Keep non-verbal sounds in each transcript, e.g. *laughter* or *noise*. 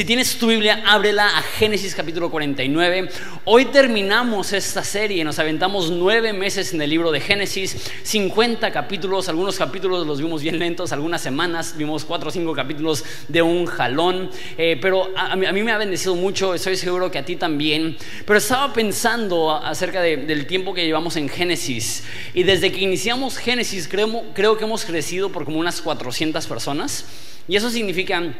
Si tienes tu Biblia, ábrela a Génesis capítulo 49. Hoy terminamos esta serie, nos aventamos nueve meses en el libro de Génesis, 50 capítulos, algunos capítulos los vimos bien lentos, algunas semanas vimos cuatro o cinco capítulos de un jalón, eh, pero a, mí, me ha bendecido mucho, estoy seguro que a ti también. Pero estaba pensando acerca del tiempo que llevamos en Génesis y desde que iniciamos Génesis creo, creo que hemos crecido por como unas 400 personas y eso significa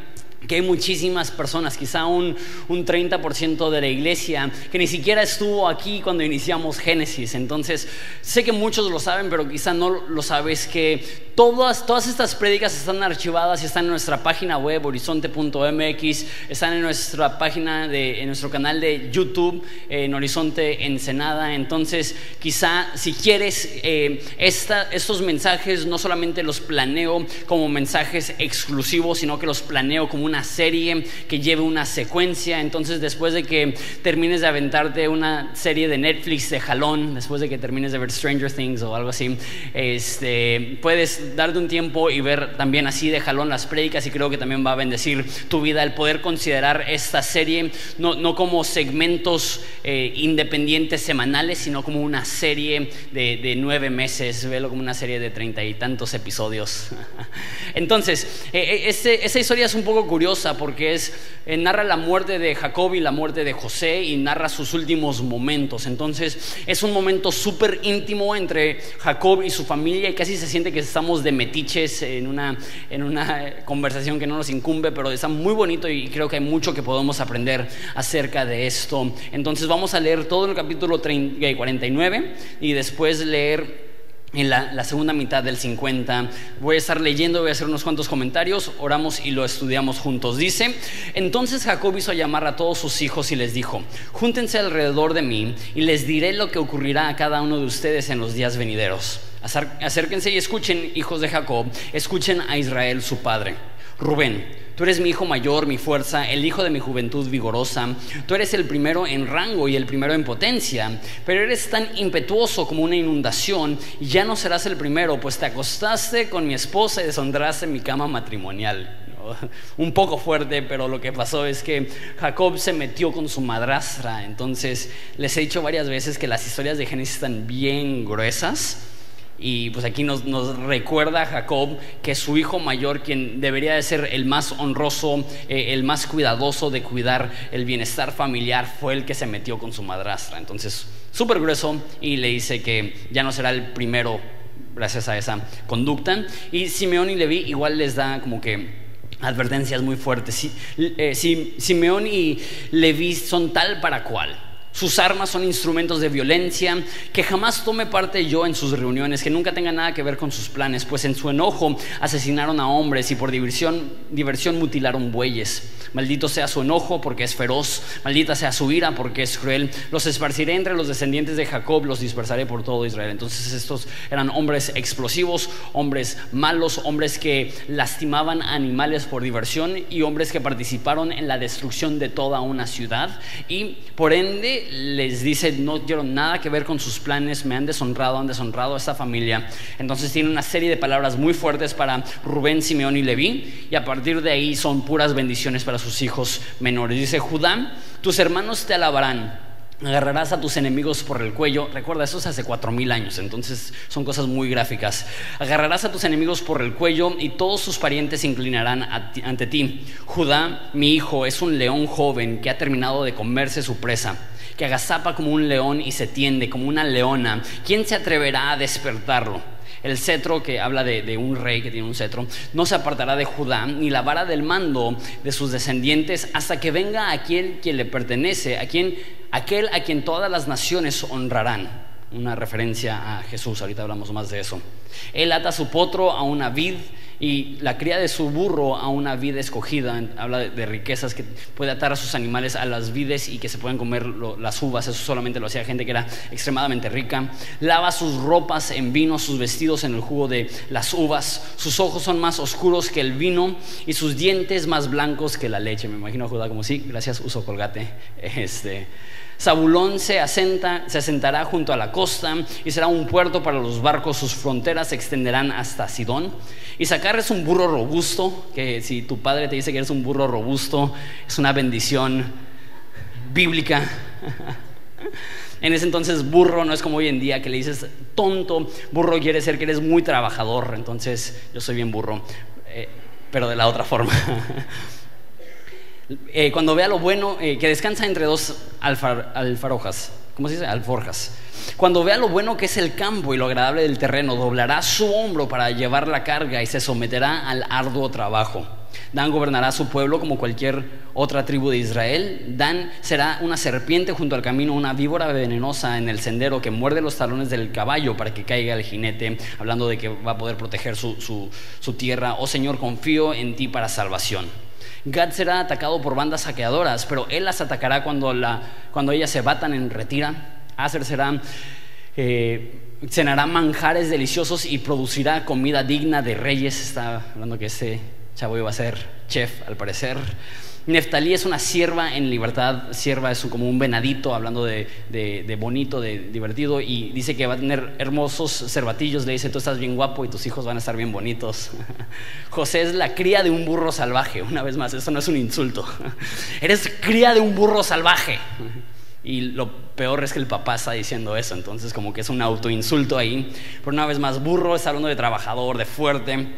que hay muchísimas personas, quizá un, un 30% de la iglesia, que ni siquiera estuvo aquí cuando iniciamos Génesis. Entonces, sé que muchos lo saben, pero quizá no lo sabes, que todas, todas estas prédicas están archivadas y están en nuestra página web, horizonte.mx, están en nuestra página, de, en nuestro canal de YouTube, en Horizonte Ensenada. Entonces, quizá si quieres, eh, estos mensajes no solamente los planeo como mensajes exclusivos, sino que los planeo como una serie que lleve una secuencia. Entonces, después de que termines de aventarte una serie de Netflix de jalón, después de que termines de ver Stranger Things o algo así, este, puedes darte un tiempo y ver también así de jalón las prédicas y creo que también va a bendecir tu vida el poder considerar esta serie no, no como segmentos eh, independientes semanales, sino como una serie de, de nueve meses, velo como una serie de treinta y tantos episodios. *laughs* Entonces, eh, eh, este, historia es un poco curiosa porque es, eh, narra la muerte de Jacob y la muerte de José y narra sus últimos momentos. Entonces es un momento súper íntimo entre Jacob y su familia y casi se siente que estamos de metiches en una, en una conversación que no nos incumbe, pero está muy bonito y creo que hay mucho que podemos aprender acerca de esto. Entonces vamos a leer todo el capítulo 49 y después leer en la, segunda mitad del 50. Voy a estar leyendo, voy a hacer unos cuantos comentarios, oramos y lo estudiamos juntos. Dice, entonces Jacob hizo llamar a todos sus hijos y les dijo, júntense alrededor de mí y les diré lo que ocurrirá a cada uno de ustedes en los días venideros. Acérquense y escuchen, hijos de Jacob, escuchen a Israel su padre. Rubén, Tú eres mi hijo mayor, mi fuerza, el hijo de mi juventud vigorosa. Tú eres el primero en rango y el primero en potencia. Pero eres tan impetuoso como una inundación y ya no serás el primero, pues te acostaste con mi esposa y deshonraste mi cama matrimonial. *laughs* Un poco fuerte, pero lo que pasó es que Jacob se metió con su madrastra. Entonces, les he dicho varias veces que las historias de Génesis están bien gruesas. Y pues aquí nos, recuerda Jacob que su hijo mayor, quien debería de ser el más honroso, eh, el más cuidadoso de cuidar el bienestar familiar, fue el que se metió con su madrastra. Entonces, súper grueso y le dice que ya no será el primero gracias a esa conducta. Y Simeón y Leví igual les da como que advertencias muy fuertes. Si, eh, Simeón y Leví son tal para cual sus armas son instrumentos de violencia, que jamás tome parte yo en sus reuniones, que nunca tenga nada que ver con sus planes, pues en su enojo asesinaron a hombres y por diversión, diversión mutilaron bueyes. Maldito sea su enojo porque es feroz, maldita sea su ira porque es cruel. Los esparciré entre los descendientes de Jacob, los dispersaré por todo Israel. Entonces estos eran hombres explosivos, hombres malos, hombres que lastimaban animales por diversión y hombres que participaron en la destrucción de toda una ciudad y por ende les dice, no quiero nada que ver con sus planes, me han deshonrado, han deshonrado a esta familia. Entonces tiene una serie de palabras muy fuertes para Rubén, Simeón y Leví, y a partir de ahí son puras bendiciones para sus hijos menores. Dice, Judá, tus hermanos te alabarán. Agarrarás a tus enemigos por el cuello. Recuerda, eso es hace cuatro mil años, entonces son cosas muy gráficas. Agarrarás a tus enemigos por el cuello y todos sus parientes se inclinarán ante ti. Judá, mi hijo, es un león joven que ha terminado de comerse su presa que agazapa como un león y se tiende como una leona, ¿quién se atreverá a despertarlo? El cetro, que habla de, un rey que tiene un cetro, no se apartará de Judá, ni la vara del mando de sus descendientes, hasta que venga aquel quien le pertenece, a quien, aquel a quien todas las naciones honrarán. Una referencia a Jesús, ahorita hablamos más de eso. Él ata su potro a una vid y la cría de su burro a una vida escogida. Habla de, riquezas que puede atar a sus animales a las vides y que se pueden comer las uvas. Eso solamente lo hacía gente que era extremadamente rica. Lava sus ropas en vino, sus vestidos en el jugo de las uvas. Sus ojos son más oscuros que el vino y sus dientes más blancos que la leche. Me imagino Judá como sí, gracias, uso colgate. *laughs* Este Zabulón se, asenta, se asentará junto a la costa y será un puerto para los barcos. Sus fronteras se extenderán hasta Sidón. Y sacar es un burro robusto, que si tu padre te dice que eres un burro robusto, es una bendición bíblica. *laughs* En ese entonces burro no es como hoy en día que le dices tonto, burro quiere decir que eres muy trabajador, entonces yo soy bien burro, eh, pero de la otra forma. *laughs* Eh, cuando vea lo bueno, eh, que descansa entre dos alfarojas, ¿cómo se dice? Alforjas. Cuando vea lo bueno que es el campo y lo agradable del terreno, doblará su hombro para llevar la carga y se someterá al arduo trabajo. Dan gobernará su pueblo como cualquier otra tribu de Israel. Dan será una serpiente junto al camino, una víbora venenosa en el sendero que muerde los talones del caballo para que caiga el jinete, hablando de que va a poder proteger su, su tierra. Oh Señor, confío en ti para salvación. Gad será atacado por bandas saqueadoras, pero él las atacará cuando, la, cuando ellas se batan en retira. Aser será, eh, cenará manjares deliciosos y producirá comida digna de reyes. Está hablando que ese chavo iba a ser chef, al parecer. Neftalí es una sierva en libertad, sierva es como un venadito, hablando de, bonito, de divertido, y dice que va a tener hermosos cervatillos, le dice, tú estás bien guapo y tus hijos van a estar bien bonitos. *laughs* José es la cría de un burro salvaje, una vez más, eso no es un insulto, *laughs* eres cría de un burro salvaje. Y lo peor es que el papá está diciendo eso, entonces como que es un autoinsulto ahí. Pero una vez más, burro está hablando de trabajador, de fuerte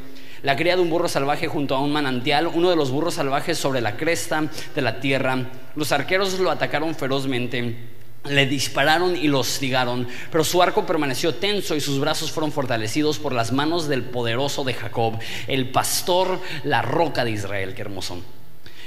la cría de un burro salvaje junto a un manantial, uno de los burros salvajes sobre la cresta de la tierra. Los arqueros lo atacaron ferozmente. Le dispararon y lo hostigaron, pero su arco permaneció tenso y sus brazos fueron fortalecidos por las manos del poderoso de Jacob, el pastor, la roca de Israel. Qué hermoso.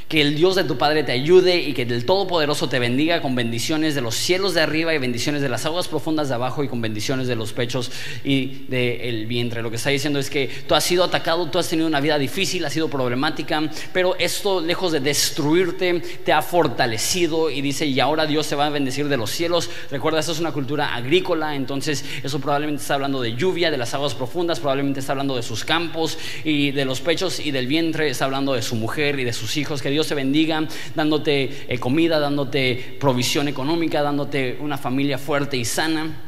Que el Dios de tu Padre te ayude y que el Todopoderoso te bendiga con bendiciones de los cielos de arriba y bendiciones de las aguas profundas de abajo y con bendiciones de los pechos y del vientre. Lo que está diciendo es que tú has sido atacado, tú has tenido una vida difícil, ha sido problemática, pero esto lejos de destruirte te ha fortalecido y dice, y ahora Dios te va a bendecir de los cielos. Recuerda, esto es una cultura agrícola, entonces eso probablemente está hablando de lluvia, de las aguas profundas, probablemente está hablando de sus campos y de los pechos y del vientre, está hablando de su mujer y de sus hijos que Dios te bendiga, dándote eh, comida, dándote provisión económica, dándote una familia fuerte y sana.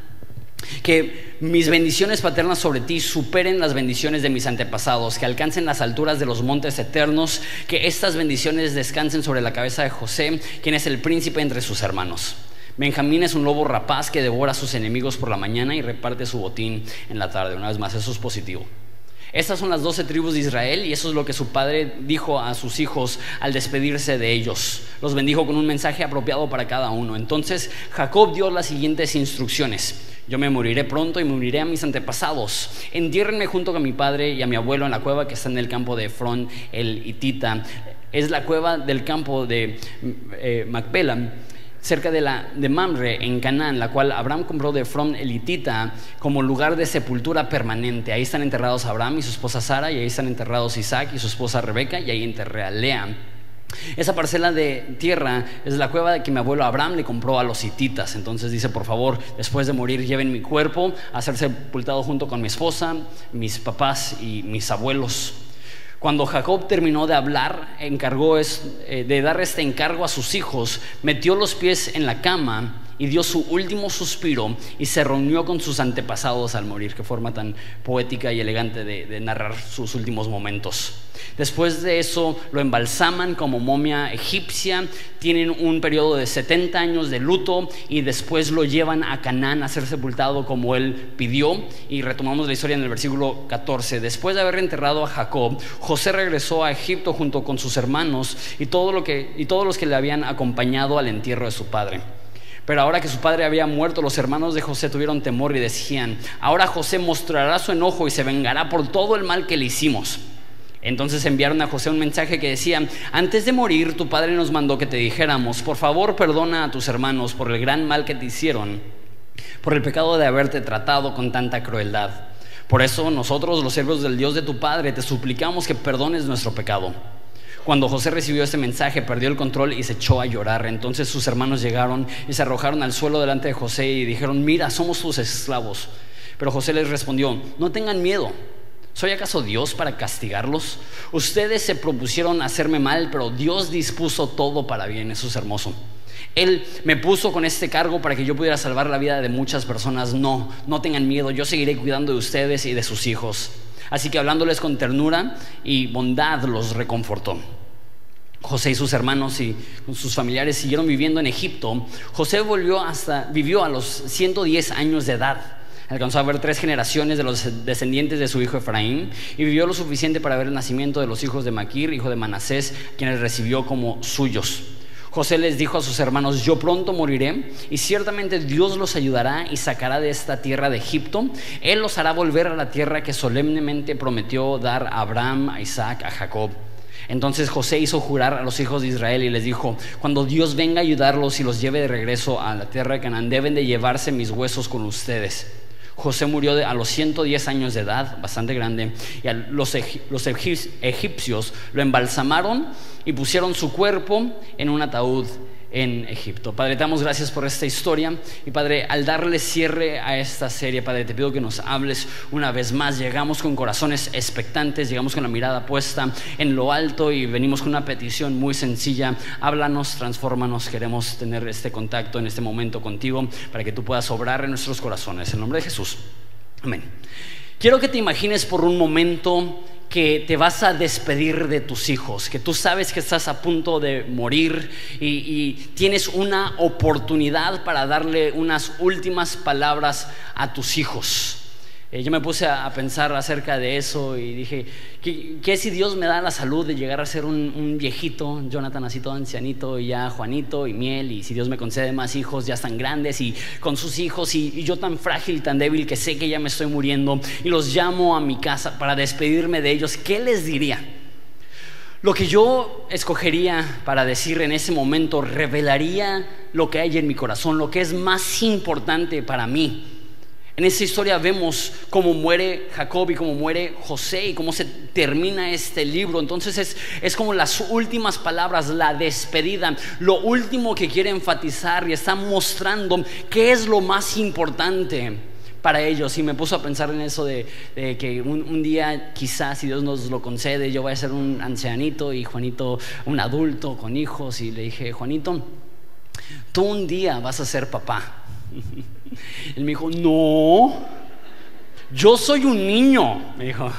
Que mis bendiciones paternas sobre ti superen las bendiciones de mis antepasados, que alcancen las alturas de los montes eternos, que estas bendiciones descansen sobre la cabeza de José, quien es el príncipe entre sus hermanos. Benjamín es un lobo rapaz que devora a sus enemigos por la mañana y reparte su botín en la tarde. Una vez más, eso es positivo. Estas son las doce tribus de Israel y eso es lo que su padre dijo a sus hijos al despedirse de ellos. Los bendijo con un mensaje apropiado para cada uno. Entonces Jacob dio las siguientes instrucciones. Yo me moriré pronto y me uniré a mis antepasados. Entiérrenme junto con mi padre y a mi abuelo en la cueva que está en el campo de Efrón el Hitita. Es la cueva del campo de eh, Macpela cerca de, la, de Mamre, en Canaán, la cual Abraham compró de From Elitita como lugar de sepultura permanente. Ahí están enterrados Abraham y su esposa Sara, y ahí están enterrados Isaac y su esposa Rebeca, y ahí enterré a Lea. Esa parcela de tierra es la cueva que mi abuelo Abraham le compró a los hititas. Entonces dice, por favor, después de morir, lleven mi cuerpo a ser sepultado junto con mi esposa, mis papás y mis abuelos. Cuando Jacob terminó de hablar, encargó eh, de dar este encargo a sus hijos, metió los pies en la cama y dio su último suspiro y se reunió con sus antepasados al morir. Qué forma tan poética y elegante de, narrar sus últimos momentos. Después de eso lo embalsaman como momia egipcia, tienen un periodo de 70 años de luto y después lo llevan a Canaán a ser sepultado como él pidió. Y retomamos la historia en el versículo 14. Después de haber enterrado a Jacob, José regresó a Egipto junto con sus hermanos y, todo lo que, y todos los que le habían acompañado al entierro de su padre. Pero ahora que su padre había muerto, los hermanos de José tuvieron temor y decían, ahora José mostrará su enojo y se vengará por todo el mal que le hicimos. Entonces enviaron a José un mensaje que decía, antes de morir tu padre nos mandó que te dijéramos, por favor perdona a tus hermanos por el gran mal que te hicieron, por el pecado de haberte tratado con tanta crueldad. Por eso nosotros, los siervos del Dios de tu Padre, te suplicamos que perdones nuestro pecado. Cuando José recibió este mensaje, perdió el control y se echó a llorar. Entonces sus hermanos llegaron y se arrojaron al suelo delante de José y dijeron, mira, somos tus esclavos. Pero José les respondió, no tengan miedo. ¿Soy acaso Dios para castigarlos? Ustedes se propusieron hacerme mal, pero Dios dispuso todo para bien. Eso es hermoso. Él me puso con este cargo para que yo pudiera salvar la vida de muchas personas. No, no tengan miedo, yo seguiré cuidando de ustedes y de sus hijos. Así que hablándoles con ternura y bondad los reconfortó. José y sus hermanos y sus familiares siguieron viviendo en Egipto. José volvió hasta, vivió a los 110 años de edad. Alcanzó a ver tres generaciones de los descendientes de su hijo Efraín y vivió lo suficiente para ver el nacimiento de los hijos de Maquir, hijo de Manasés, quienes recibió como suyos. José les dijo a sus hermanos, yo pronto moriré y ciertamente Dios los ayudará y sacará de esta tierra de Egipto. Él los hará volver a la tierra que solemnemente prometió dar a Abraham, a Isaac, a Jacob. Entonces José hizo jurar a los hijos de Israel y les dijo, cuando Dios venga a ayudarlos y los lleve de regreso a la tierra de Canaán, deben de llevarse mis huesos con ustedes. José murió a los 110 años de edad, bastante grande, y los, los egipcios lo embalsamaron y pusieron su cuerpo en un ataúd en Egipto. Padre, te damos gracias por esta historia y Padre, al darle cierre a esta serie, Padre, te pido que nos hables una vez más. Llegamos con corazones expectantes, llegamos con la mirada puesta en lo alto y venimos con una petición muy sencilla. Háblanos, transfórmanos, queremos tener este contacto en este momento contigo para que tú puedas obrar en nuestros corazones. En nombre de Jesús. Amén. Quiero que te imagines por un momento que te vas a despedir de tus hijos, que tú sabes que estás a punto de morir y, tienes una oportunidad para darle unas últimas palabras a tus hijos. Eh, yo me puse a, pensar acerca de eso y dije, ¿qué, si Dios me da la salud de llegar a ser un, viejito, Jonathan así todo ancianito y ya Juanito y Miel, y si Dios me concede más hijos ya están grandes y con sus hijos y, yo tan frágil y tan débil que sé que ya me estoy muriendo y los llamo a mi casa para despedirme de ellos, ¿qué les diría? Lo que yo escogería para decir en ese momento revelaría lo que hay en mi corazón, lo que es más importante para mí en esta historia vemos cómo muere Jacob y cómo muere José y cómo se termina este libro. Entonces es, es, como las últimas palabras, la despedida, lo último que quiere enfatizar y está mostrando qué es lo más importante para ellos. Y me puso a pensar en eso de, que un, un, día quizás, si Dios nos lo concede, yo voy a ser un ancianito y Juanito un adulto con hijos. Y le dije, Juanito, tú un día vas a ser papá. *laughs* Él me dijo, no, yo soy un niño, me dijo.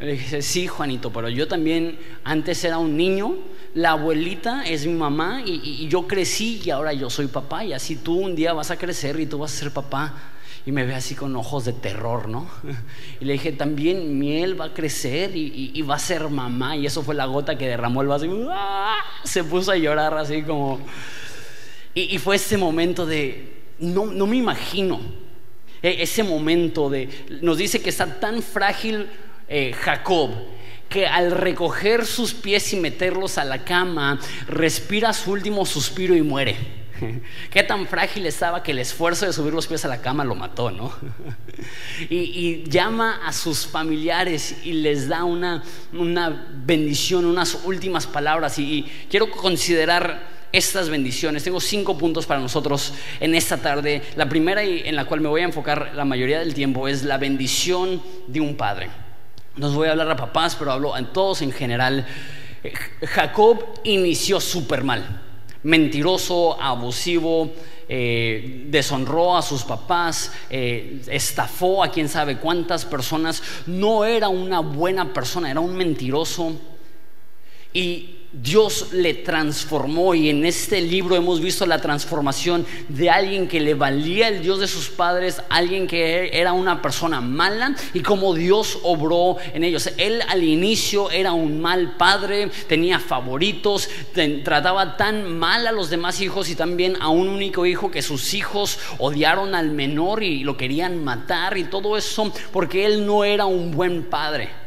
Le dije, sí, Juanito, pero yo también antes era un niño, la abuelita es mi mamá y, yo crecí y ahora yo soy papá y así tú un día vas a crecer y tú vas a ser papá. Y me ve así con ojos de terror, ¿no? Y le dije, también Miel va a crecer y, va a ser mamá. Y eso fue la gota que derramó el vaso. ¡ah! Se puso a llorar así como... y fue ese momento de, no, me imagino e, ese momento de, nos dice que está tan frágil eh, Jacob que al recoger sus pies y meterlos a la cama, respira su último suspiro y muere. *laughs* Qué tan frágil estaba que el esfuerzo de subir los pies a la cama lo mató, ¿no? *laughs* Y, llama a sus familiares y les da una, bendición, unas últimas palabras. y quiero considerar estas bendiciones. Tengo cinco puntos para nosotros en esta tarde. La primera y en la cual me voy a enfocar la mayoría del tiempo es la bendición de un padre. No voy a hablar a papás, pero hablo a todos en general. Jacob inició súper mal. Mentiroso, abusivo, eh, deshonró a sus papás, eh, estafó a quién sabe cuántas personas. No era una buena persona, era un mentiroso. Y Dios le transformó y en este libro hemos visto la transformación de alguien que le valía el Dios de sus padres, alguien que era una persona mala y como Dios obró en ellos. Él al inicio era un mal padre, tenía favoritos, trataba tan mal a los demás hijos y también a un único hijo que sus hijos odiaron al menor y lo querían matar y todo eso porque él no era un buen padre.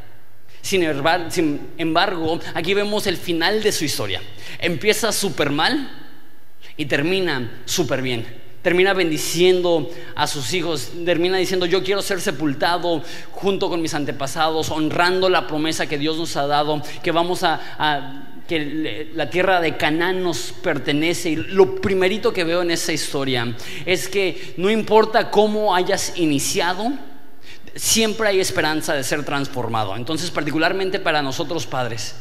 Sin embargo, aquí vemos el final de su historia. Empieza súper mal y termina súper bien. Termina bendiciendo a sus hijos, termina diciendo yo quiero ser sepultado junto con mis antepasados, honrando la promesa que Dios nos ha dado, que vamos a, que la tierra de Canaán nos pertenece. Y lo primerito que veo en esa historia es que no importa cómo hayas iniciado, siempre hay esperanza de ser transformado. Entonces, particularmente para nosotros padres,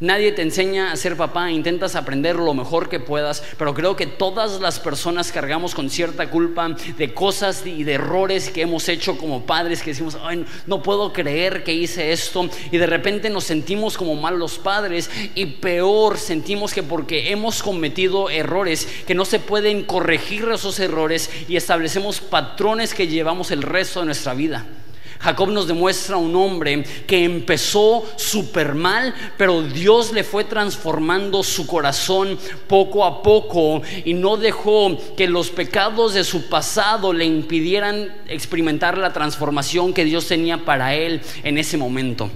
Nadie te enseña a ser papá, intentas aprender lo mejor que puedas, pero creo que todas las personas cargamos con cierta culpa de cosas y de errores que hemos hecho como padres, que decimos, Ay, no puedo creer que hice esto, y de repente nos sentimos como malos padres, y peor, sentimos que porque hemos cometido errores, que no se pueden corregir esos errores, y establecemos patrones que llevamos el resto de nuestra vida. Jacob nos demuestra un hombre que empezó súper mal, pero Dios le fue transformando su corazón poco a poco y no dejó que los pecados de su pasado le impidieran experimentar la transformación que Dios tenía para él en ese momento.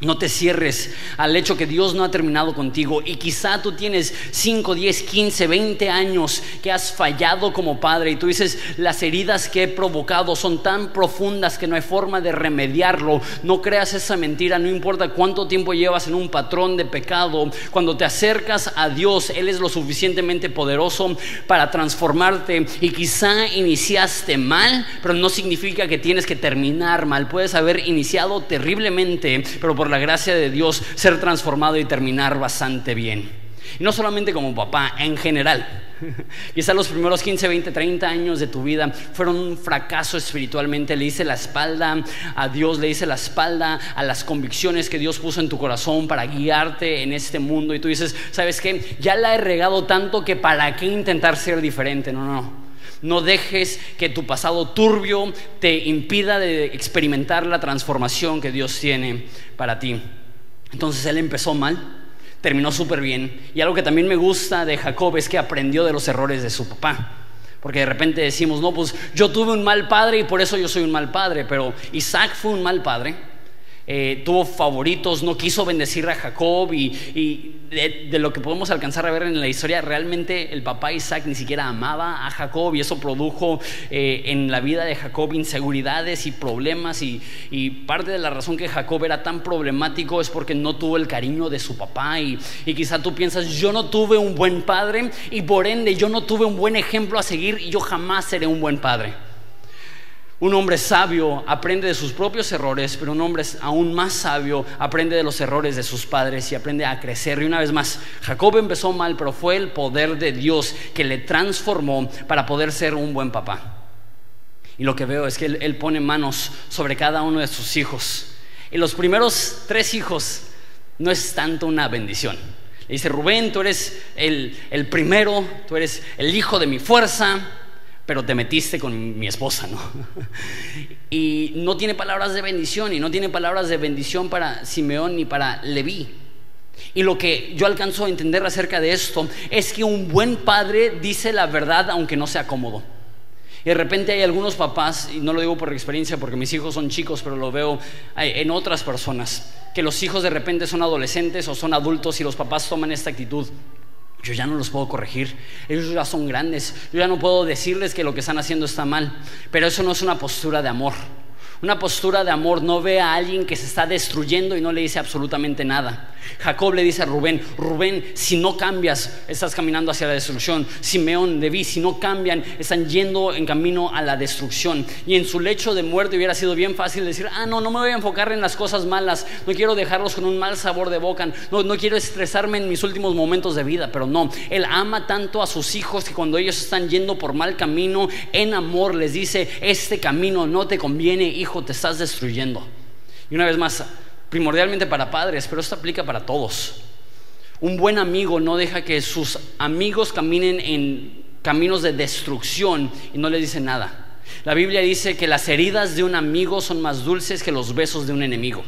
No te cierres al hecho que Dios no ha terminado contigo y quizá tú tienes 5, 10, 15, 20 años que has fallado como padre y tú dices, las heridas que he provocado son tan profundas que no hay forma de remediarlo. No creas esa mentira, no importa cuánto tiempo llevas en un patrón de pecado. Cuando te acercas a Dios, Él es lo suficientemente poderoso para transformarte y quizá iniciaste mal, pero no significa que tienes que terminar mal. Puedes haber iniciado terriblemente, pero por la gracia de Dios, ser transformado y terminar bastante bien. Y no solamente como papá, en general. *laughs* Quizás los primeros 15, 20, 30 años de tu vida fueron un fracaso espiritualmente. Le hice la espalda a Dios, le hice la espalda a las convicciones que Dios puso en tu corazón para guiarte en este mundo. Y tú dices, ¿sabes qué? Ya la he regado tanto que para qué intentar ser diferente. No, no. No dejes que tu pasado turbio te impida de experimentar la transformación que Dios tiene para ti. Entonces él empezó mal, terminó súper bien. Y algo que también me gusta de Jacob es que aprendió de los errores de su papá. Porque de repente decimos, no, pues yo tuve un mal padre y por eso yo soy un mal padre. Pero Isaac fue un mal padre eh, tuvo favoritos, no quiso bendecir a Jacob y, de, lo que podemos alcanzar a ver en la historia, realmente el papá Isaac ni siquiera amaba a Jacob y eso produjo eh, en la vida de Jacob inseguridades y problemas y, parte de la razón que Jacob era tan problemático es porque no tuvo el cariño de su papá y, y quizá tú piensas, yo no tuve un buen padre y por ende yo no tuve un buen ejemplo a seguir y yo jamás seré un buen padre. Un hombre sabio aprende de sus propios errores, pero un hombre aún más sabio aprende de los errores de sus padres y aprende a crecer. Y una vez más, Jacob empezó mal, pero fue el poder de Dios que le transformó para poder ser un buen papá. Y lo que veo es que él, pone manos sobre cada uno de sus hijos. Y los primeros tres hijos no es tanto una bendición. Le dice, Rubén, tú eres el, el primero, tú eres el hijo de mi fuerza, pero te metiste con mi esposa, ¿no? *laughs* Y no tiene palabras de bendición, y no tiene palabras de bendición para Simeón ni para Leví. Y lo que yo alcanzo a entender acerca de esto es que un buen padre dice la verdad aunque no sea cómodo. Y de repente hay algunos papás, y no lo digo por experiencia porque mis hijos son chicos, pero lo veo en otras personas, que los hijos de repente son adolescentes o son adultos y los papás toman esta actitud. Yo ya no los puedo corregir. Ellos ya son grandes. Yo ya no puedo decirles que lo que están haciendo está mal. Pero eso no es una postura de amor. Una postura de amor no ve a alguien que se está destruyendo y no le dice absolutamente nada. Jacob le dice a Rubén, Rubén, si no cambias, estás caminando hacia la destrucción. Simeón, Leví, si no cambian, están yendo en camino a la destrucción. Y en su lecho de muerte hubiera sido bien fácil decir, ah, no, no me voy a enfocar en las cosas malas, no quiero dejarlos con un mal sabor de boca, no, no quiero estresarme en mis últimos momentos de vida, pero no, él ama tanto a sus hijos que cuando ellos están yendo por mal camino, en amor les dice, este camino no te conviene, hijo te estás destruyendo. Y una vez más, primordialmente para padres, pero esto aplica para todos. Un buen amigo no deja que sus amigos caminen en caminos de destrucción y no le dice nada. La Biblia dice que las heridas de un amigo son más dulces que los besos de un enemigo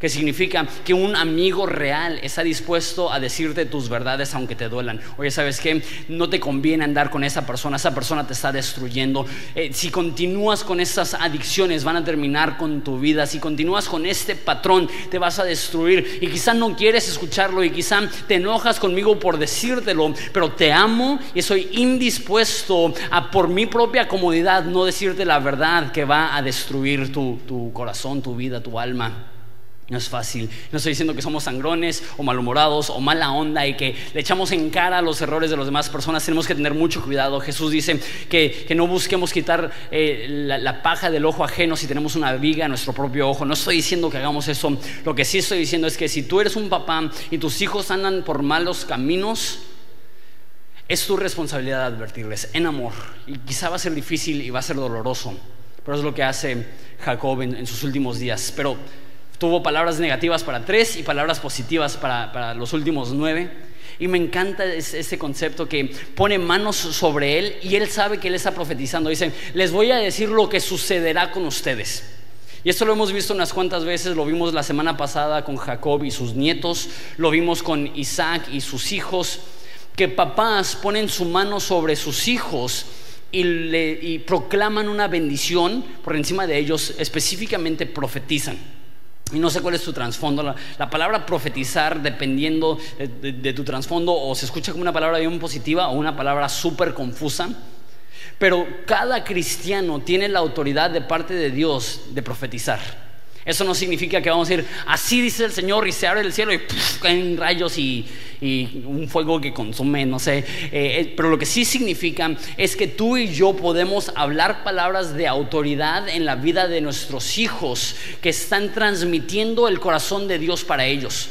que significa que un amigo real está dispuesto a decirte tus verdades aunque te duelan. Oye, ¿sabes qué? No te conviene andar con esa persona, esa persona te está destruyendo. Eh, si continúas con estas adicciones van a terminar con tu vida. Si continúas con este patrón te vas a destruir y quizá no quieres escucharlo y quizá te enojas conmigo por decírtelo, pero te amo y soy indispuesto a por mi propia comodidad no decirte la verdad que va a destruir tu, tu corazón, tu vida, tu alma. No es fácil. No estoy diciendo que somos sangrones o malhumorados o mala onda y que le echamos en cara los errores de las demás personas. Tenemos que tener mucho cuidado. Jesús dice que, no busquemos quitar eh, la, paja del ojo ajeno si tenemos una viga en nuestro propio ojo. No estoy diciendo que hagamos eso. Lo que sí estoy diciendo es que si tú eres un papá y tus hijos andan por malos caminos, es tu responsabilidad advertirles en amor. Y quizá va a ser difícil y va a ser doloroso. Pero es lo que hace Jacob en sus últimos días. Pero Tuvo palabras negativas para tres y palabras positivas para, los últimos nueve. Y me encanta ese concepto que pone manos sobre él y él sabe que él está profetizando. Dice, les voy a decir lo que sucederá con ustedes. Y esto lo hemos visto unas cuantas veces, lo vimos la semana pasada con Jacob y sus nietos, lo vimos con Isaac y sus hijos, que papás ponen su mano sobre sus hijos y, y proclaman una bendición por encima de ellos, específicamente profetizan. Y no sé cuál es tu trasfondo. La, palabra profetizar, dependiendo de, tu trasfondo, o se escucha como una palabra bien positiva o una palabra súper confusa. Pero cada cristiano tiene la autoridad de parte de Dios de profetizar. Eso no significa que vamos a ir, así dice el Señor, y se abre el cielo y caen rayos y, un fuego que consume, no sé. Eh, eh, pero lo que sí significa es que tú y yo podemos hablar palabras de autoridad en la vida de nuestros hijos que están transmitiendo el corazón de Dios para ellos.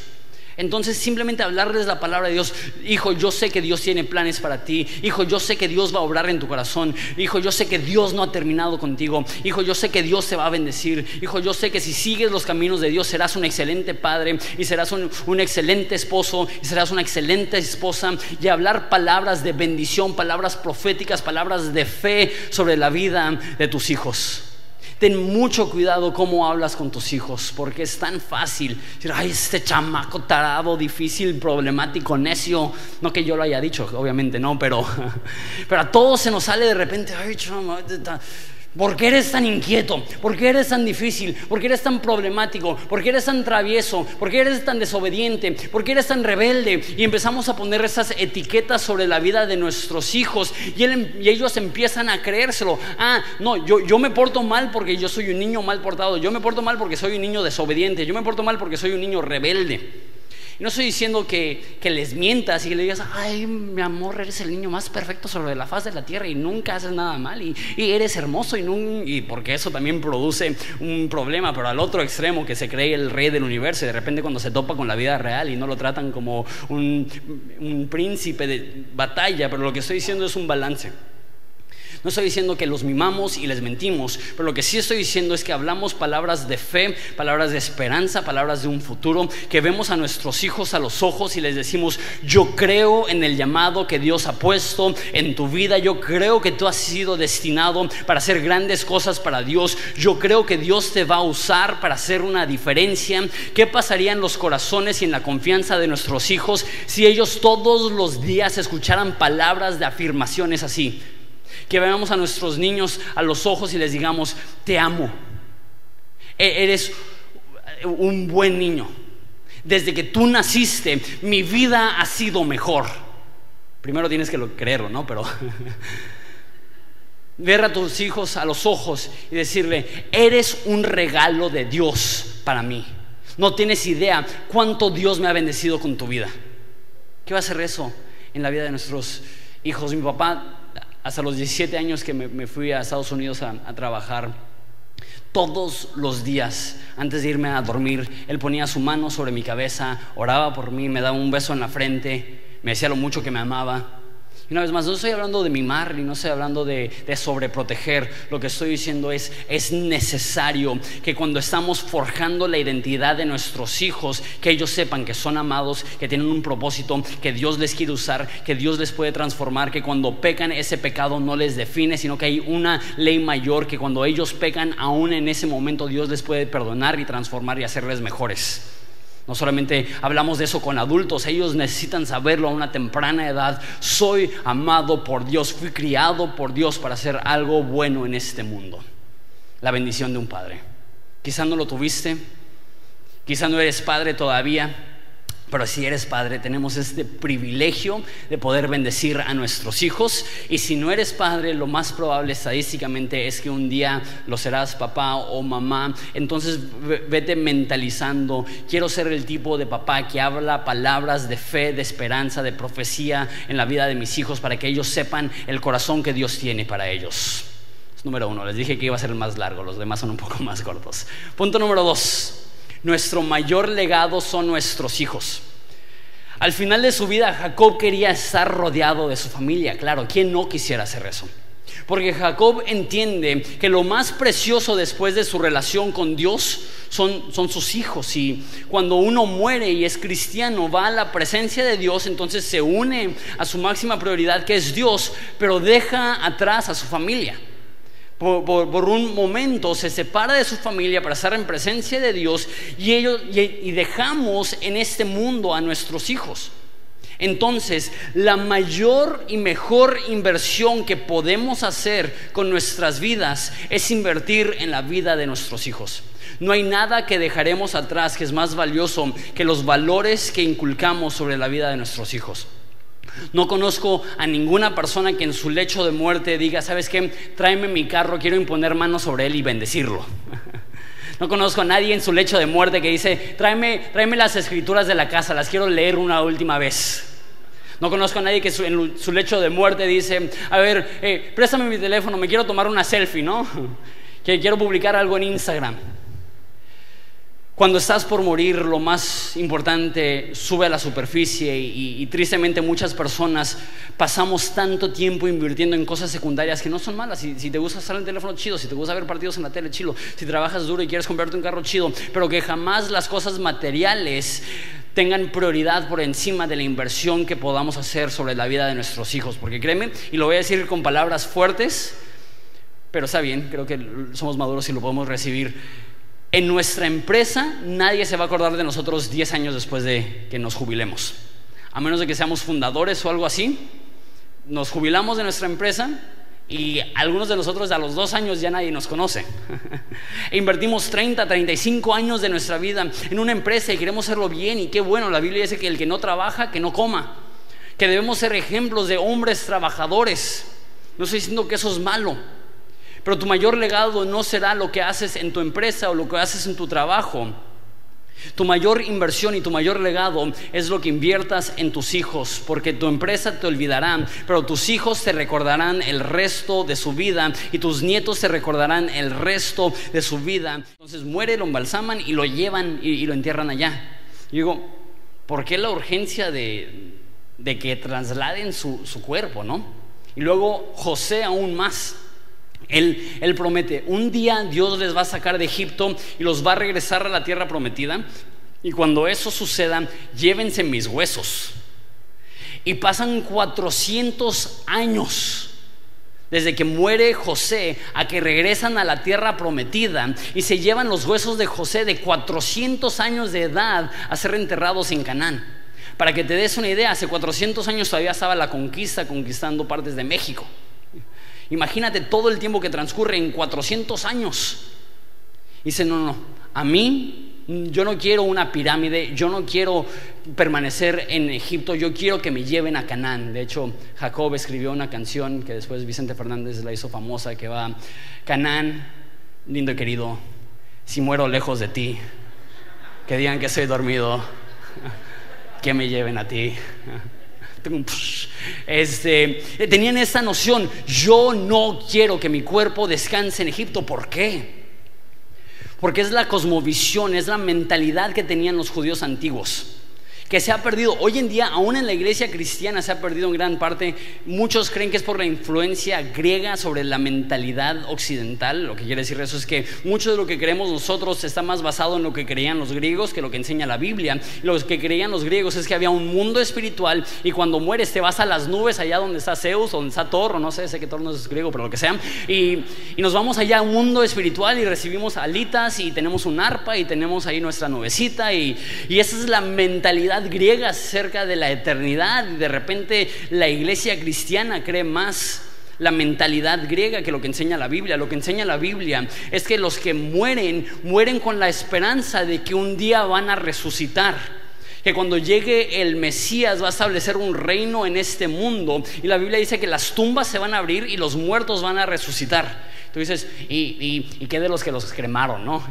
Entonces simplemente hablarles la palabra de Dios, hijo, yo sé que Dios tiene planes para ti, hijo, yo sé que Dios va a obrar en tu corazón, hijo, yo sé que Dios no ha terminado contigo, hijo, yo sé que Dios te va a bendecir, hijo, yo sé que si sigues los caminos de Dios serás un excelente padre y serás un, un excelente esposo y serás una excelente esposa. Y hablar palabras de bendición, palabras proféticas, palabras de fe sobre la vida de tus hijos. Ten mucho cuidado cómo hablas con tus hijos, porque es tan fácil decir, ay, este chamaco tarado, difícil, problemático, necio. No que yo lo haya dicho, obviamente no, pero, *laughs* pero a todos se nos sale de repente, ay, chamaco, ¿Por qué eres tan inquieto? ¿Por qué eres tan difícil? ¿Por qué eres tan problemático? ¿Por qué eres tan travieso? ¿Por qué eres tan desobediente? ¿Por qué eres tan rebelde? Y empezamos a poner esas etiquetas sobre la vida de nuestros hijos y, ellos empiezan a creérselo. Ah, no, yo, yo me porto mal porque yo soy un niño mal portado. Yo me porto mal porque soy un niño desobediente. Yo me porto mal porque soy un niño rebelde no estoy diciendo que, les mientas y le digas, ay, mi amor, eres el niño más perfecto sobre la faz de la tierra y nunca haces nada mal y, eres hermoso y, y porque eso también produce un problema, pero al otro extremo que se cree el rey del universo y de repente cuando se topa con la vida real y no lo tratan como un, un príncipe de batalla, pero lo que estoy diciendo es un balance. No estoy diciendo que los mimamos y les mentimos, pero lo que sí estoy diciendo es que hablamos palabras de fe, palabras de esperanza, palabras de un futuro, que vemos a nuestros hijos a los ojos y les decimos, yo creo en el llamado que Dios ha puesto en tu vida, yo creo que tú has sido destinado para hacer grandes cosas para Dios, yo creo que Dios te va a usar para hacer una diferencia. ¿Qué pasaría en los corazones y en la confianza de nuestros hijos si ellos todos los días escucharan palabras de afirmaciones así? Que veamos a nuestros niños a los ojos y les digamos, te amo, e-, eres un buen niño. Desde que tú naciste, mi vida ha sido mejor. Primero tienes que creerlo, ¿no? Pero *laughs* ver a tus hijos a los ojos y decirle, eres un regalo de Dios para mí. No tienes idea cuánto Dios me ha bendecido con tu vida. ¿Qué va a hacer eso en la vida de nuestros hijos? Mi papá hasta los 17 años que me, fui a Estados Unidos a, a trabajar, todos los días, antes de irme a dormir, él ponía su mano sobre mi cabeza, oraba por mí, me daba un beso en la frente, me decía lo mucho que me amaba. Y una vez más, no estoy hablando de mimar y no estoy hablando de, de, sobreproteger. Lo que estoy diciendo es, es necesario que cuando estamos forjando la identidad de nuestros hijos, que ellos sepan que son amados, que tienen un propósito, que Dios les quiere usar, que Dios les puede transformar, que cuando pecan ese pecado no les define, sino que hay una ley mayor, que cuando ellos pecan, aún en ese momento Dios les puede perdonar y transformar y hacerles mejores. No solamente hablamos de eso con adultos, ellos necesitan saberlo a una temprana edad. Soy amado por Dios, fui criado por Dios para hacer algo bueno en este mundo. La bendición de un padre. Quizá no lo tuviste, quizá no eres padre todavía, Pero si eres padre, tenemos este privilegio de poder bendecir a nuestros hijos. Y si no eres padre, lo más probable estadísticamente es que un día lo serás papá o mamá. Entonces vete mentalizando. Quiero ser el tipo de papá que habla palabras de fe, de esperanza, de profecía en la vida de mis hijos para que ellos sepan el corazón que Dios tiene para ellos. número uno. Les dije que iba a ser el más largo. Los demás son un poco más cortos. Punto número dos. Nuestro mayor legado son nuestros hijos. Al final de su vida, Jacob quería estar rodeado de su familia. Claro, ¿quién no quisiera hacer eso? Porque Jacob entiende que lo más precioso después de su relación con Dios son, son, sus hijos. Y cuando uno muere y es cristiano, va a la presencia de Dios, entonces se une a su máxima prioridad que es Dios, pero deja atrás a su familia por, un momento se separa de su familia para estar en presencia de Dios y, ellos, y dejamos en este mundo a nuestros hijos. Entonces, la mayor y mejor inversión que podemos hacer con nuestras vidas es invertir en la vida de nuestros hijos. No hay nada que dejaremos atrás que es más valioso que los valores que inculcamos sobre la vida de nuestros hijos. No conozco a ninguna persona que en su lecho de muerte diga, ¿sabes qué? Tráeme mi carro, quiero imponer manos sobre él y bendecirlo. *laughs* No conozco a nadie en su lecho de muerte que dice, tráeme, tráeme las escrituras de la casa, las quiero leer una última vez. No conozco a nadie que en su lecho de muerte dice, a ver, eh, préstame mi teléfono, me quiero tomar una selfie, ¿no? *laughs* Que quiero publicar algo en Instagram. Cuando estás por morir, lo más importante sube a la superficie y, tristemente muchas personas pasamos tanto tiempo invirtiendo en cosas secundarias que no son malas. Si, si, te gusta en el teléfono, chido. Si te gusta ver partidos en la tele, chido. Si trabajas duro y quieres comprarte un carro, chido. Pero que jamás las cosas materiales tengan prioridad por encima de la inversión que podamos hacer sobre la vida de nuestros hijos. Porque créeme, y lo voy a decir con palabras fuertes, pero está bien, creo que somos maduros y lo podemos recibir en nuestra empresa nadie se va a acordar de nosotros 10 años después de que nos jubilemos. A menos de que seamos fundadores o algo así. Nos jubilamos de nuestra empresa y algunos de nosotros a los dos años ya nadie nos conoce. *laughs* invertimos 30, 35 años de nuestra vida en una empresa y queremos hacerlo bien y qué bueno. La Biblia dice que el que no trabaja, que no coma. Que debemos ser ejemplos de hombres trabajadores. No estoy diciendo que eso es malo. Pero tu mayor legado no será lo que haces en tu empresa o lo que haces en tu trabajo. Tu mayor inversión y tu mayor legado es lo que inviertas en tus hijos, porque tu empresa te olvidará, pero tus hijos te recordarán el resto de su vida y tus nietos te recordarán el resto de su vida. Entonces muere, lo embalsaman y lo llevan y, lo entierran allá. Y digo, ¿por qué la urgencia de, que trasladen su, su cuerpo, no? Y luego José aún más. Él, promete, un día Dios les va a sacar de Egipto y los va a regresar a la tierra prometida. Y cuando eso suceda, llévense mis huesos. Y pasan 400 años desde que muere José a que regresan a la tierra prometida y se llevan los huesos de José de 400 años de edad a ser enterrados en Canaán. Para que te des una idea, hace 400 años todavía estaba la conquista conquistando partes de México. Imagínate todo el tiempo que transcurre en 400 años. Dice, no, no, a mí yo no quiero una pirámide, yo no quiero permanecer en Egipto, yo quiero que me lleven a Canaán. De hecho, Jacob escribió una canción que después Vicente Fernández la hizo famosa, que va, Canaán, lindo y querido, si muero lejos de ti, que digan que soy dormido, *laughs* que me lleven a ti. Este, tenían esa noción, yo no quiero que mi cuerpo descanse en Egipto. ¿Por qué? Porque es la cosmovisión, es la mentalidad que tenían los judíos antiguos que se ha perdido. Hoy en día, aún en la iglesia cristiana, se ha perdido en gran parte. Muchos creen que es por la influencia griega sobre la mentalidad occidental. Lo que quiere decir eso es que mucho de lo que creemos nosotros está más basado en lo que creían los griegos que lo que enseña la Biblia. Lo que creían los griegos es que había un mundo espiritual y cuando mueres te vas a las nubes allá donde está Zeus, donde está Thor, o no sé, sé que Thor no es griego, pero lo que sea. Y, y nos vamos allá a un mundo espiritual y recibimos alitas y tenemos un arpa y tenemos ahí nuestra nubecita y, y esa es la mentalidad griega acerca de la eternidad y de repente la iglesia cristiana cree más la mentalidad griega que lo que enseña la Biblia. Lo que enseña la Biblia es que los que mueren mueren con la esperanza de que un día van a resucitar que cuando llegue el Mesías va a establecer un reino en este mundo. Y la Biblia dice que las tumbas se van a abrir y los muertos van a resucitar. Tú dices, ¿y, qué de los que los cremaron? No?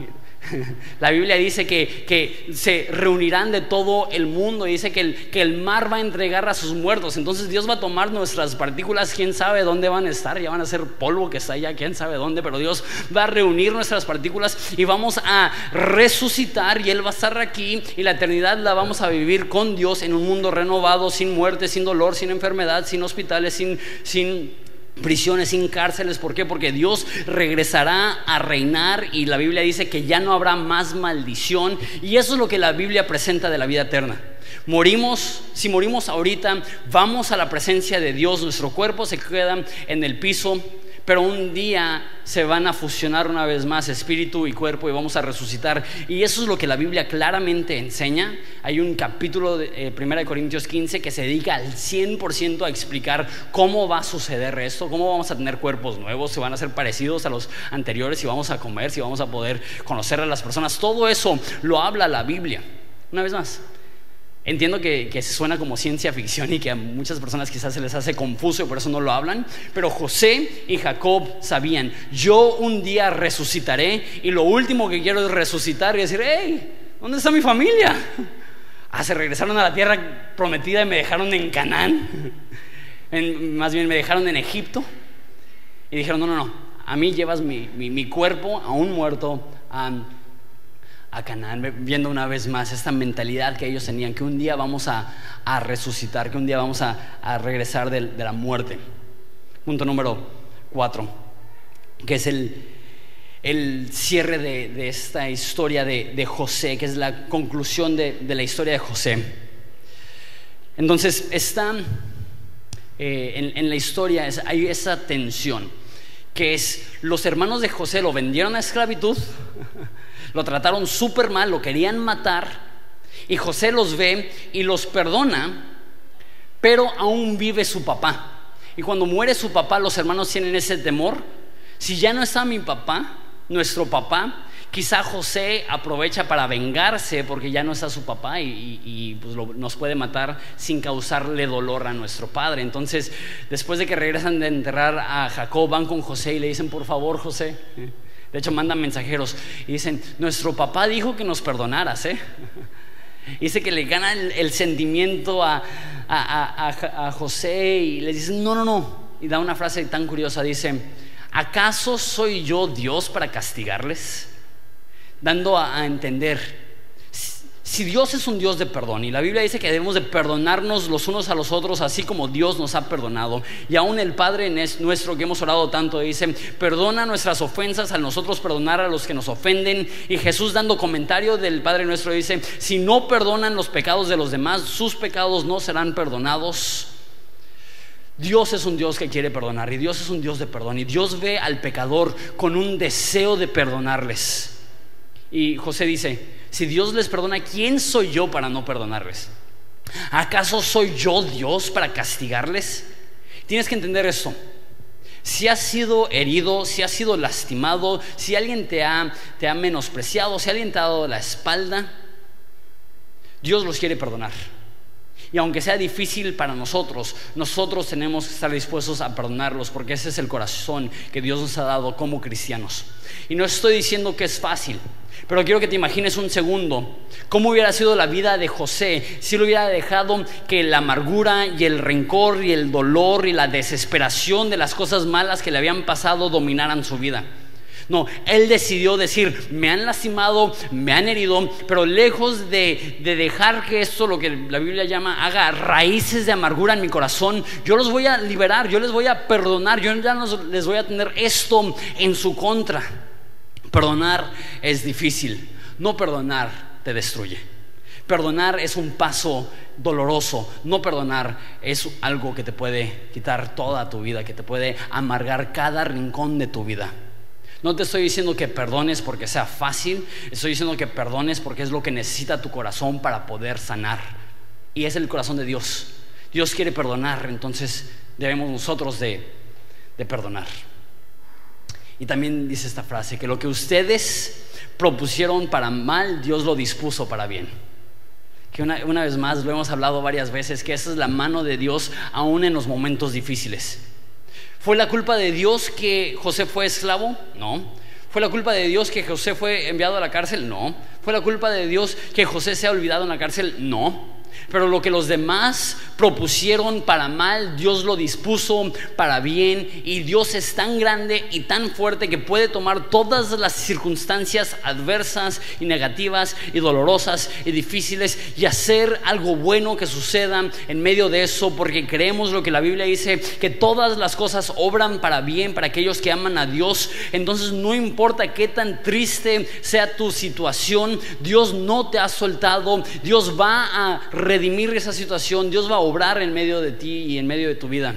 *laughs* La Biblia dice que, se reunirán de todo el mundo y dice que el, que el mar va a entregar a sus muertos. Entonces Dios va a tomar nuestras partículas, quién sabe dónde van a estar, ya van a ser polvo que está allá, quién sabe dónde, pero Dios va a reunir nuestras partículas y vamos a resucitar y Él va a estar aquí y la eternidad la vamos a vivir con Dios en un mundo renovado, sin muerte, sin dolor, sin enfermedad, sin hospitales, sin, sin prisiones, sin cárceles. ¿Por qué? Porque Dios regresará a reinar y la Biblia dice que ya no habrá más maldición. Y eso es lo que la Biblia presenta de la vida eterna. Morimos, si morimos ahorita, vamos a la presencia de Dios, nuestro cuerpo se queda en el piso pero un día se van a fusionar una vez más espíritu y cuerpo y vamos a resucitar. Y eso es lo que la Biblia claramente enseña. Hay un capítulo de 1 eh, Corintios 15 que se dedica al 100% a explicar cómo va a suceder esto, cómo vamos a tener cuerpos nuevos, si van a ser parecidos a los anteriores, si vamos a comer, si vamos a poder conocer a las personas. Todo eso lo habla la Biblia. Una vez más, Entiendo que, se suena como ciencia ficción y que a muchas personas quizás se les hace confuso y por eso no lo hablan, pero José y Jacob sabían, yo un día resucitaré y lo último que quiero es resucitar y decir, hey, ¿dónde está mi familia? *laughs* Ah, se regresaron a la tierra prometida y me dejaron en Canaán, *laughs* más bien me dejaron en Egipto y dijeron, no, no, no, a mí llevas mi, mi, cuerpo a un muerto. A Canaán, viendo una vez más esta mentalidad que ellos tenían, que un día vamos a, resucitar, que un día vamos a, regresar de, la muerte. Punto número cuatro, que es el, cierre de, esta historia de, José, que es la conclusión de, la historia de José. Entonces, está eh, en, en, la historia, hay esa tensión, que es los hermanos de José lo vendieron a esclavitud. *laughs* Lo trataron súper mal, lo querían matar. Y José los ve y los perdona, pero aún vive su papá. Y cuando muere su papá, los hermanos tienen ese temor. Si ya no está mi papá, nuestro papá, quizá José aprovecha para vengarse porque ya no está su papá y, pues nos puede matar sin causarle dolor a nuestro padre. Entonces, después de que regresan de enterrar a Jacob, van con José y le dicen, por favor, José. De hecho, mandan mensajeros y dicen, nuestro papá dijo que nos perdonaras, ¿eh? *laughs* Dice que le gana el, sentimiento a, a, José y le dicen, no, no, no. Y da una frase tan curiosa, dice, ¿acaso soy yo Dios para castigarles? Dando a entender, si Dios es un Dios de perdón y la Biblia dice que debemos de perdonarnos los unos a los otros así como Dios nos ha perdonado y aún el Padre nuestro que hemos orado tanto dice, perdona nuestras ofensas al nosotros perdonar a los que nos ofenden y Jesús dando comentario del Padre nuestro dice, si no perdonan los pecados de los demás, sus pecados no serán perdonados. Dios es un Dios que quiere perdonar y Dios es un Dios de perdón y Dios ve al pecador con un deseo de perdonarles. Y José dice, si Dios les perdona, ¿quién soy yo para no perdonarles? ¿Acaso soy yo Dios para castigarles? Tienes que entender esto. Si has sido herido, si has sido lastimado, si alguien te ha, te ha menospreciado, si alguien te ha dado la espalda, Dios los quiere perdonar. Y aunque sea difícil para nosotros, nosotros tenemos que estar dispuestos a perdonarlos porque ese es el corazón que Dios nos ha dado como cristianos. Y no estoy diciendo que es fácil, pero quiero que te imagines un segundo cómo hubiera sido la vida de José si lo hubiera dejado que la amargura y el rencor y el dolor y la desesperación de las cosas malas que le habían pasado dominaran su vida. No, él decidió decir, me han lastimado, me han herido, pero lejos de, dejar que esto, lo que la Biblia llama, haga raíces de amargura en mi corazón, yo los voy a liberar, yo les voy a perdonar, yo ya no les voy a tener esto en su contra. Perdonar es difícil, no perdonar te destruye. Perdonar es un paso doloroso, no perdonar es algo que te puede quitar toda tu vida, que te puede amargar cada rincón de tu vida. No te estoy diciendo que perdones porque sea fácil, estoy diciendo que perdones porque es lo que necesita tu corazón para poder sanar. Y es el corazón de Dios. Dios quiere perdonar, entonces debemos nosotros de, de perdonar. Y también dice esta frase, que lo que ustedes propusieron para mal, Dios lo dispuso para bien. que una, una, vez más lo hemos hablado varias veces, que esa es la mano de Dios aún en los momentos difíciles. ¿Fue la culpa de Dios que José fue esclavo? No. ¿Fue la culpa de Dios que José fue enviado a la cárcel? No. ¿Fue la culpa de Dios que José se ha olvidado en la cárcel? No. Pero lo que los demás propusieron para mal, Dios lo dispuso para bien. Y Dios es tan grande y tan fuerte que puede tomar todas las circunstancias adversas y negativas y dolorosas y difíciles y hacer algo bueno que suceda en medio de eso. Porque creemos lo que la Biblia dice, que todas las cosas obran para bien para aquellos que aman a Dios. Entonces no importa qué tan triste sea tu situación, Dios no te ha soltado. Dios va a redimir esa situación, Dios va a obrar en medio de ti y en medio de tu vida.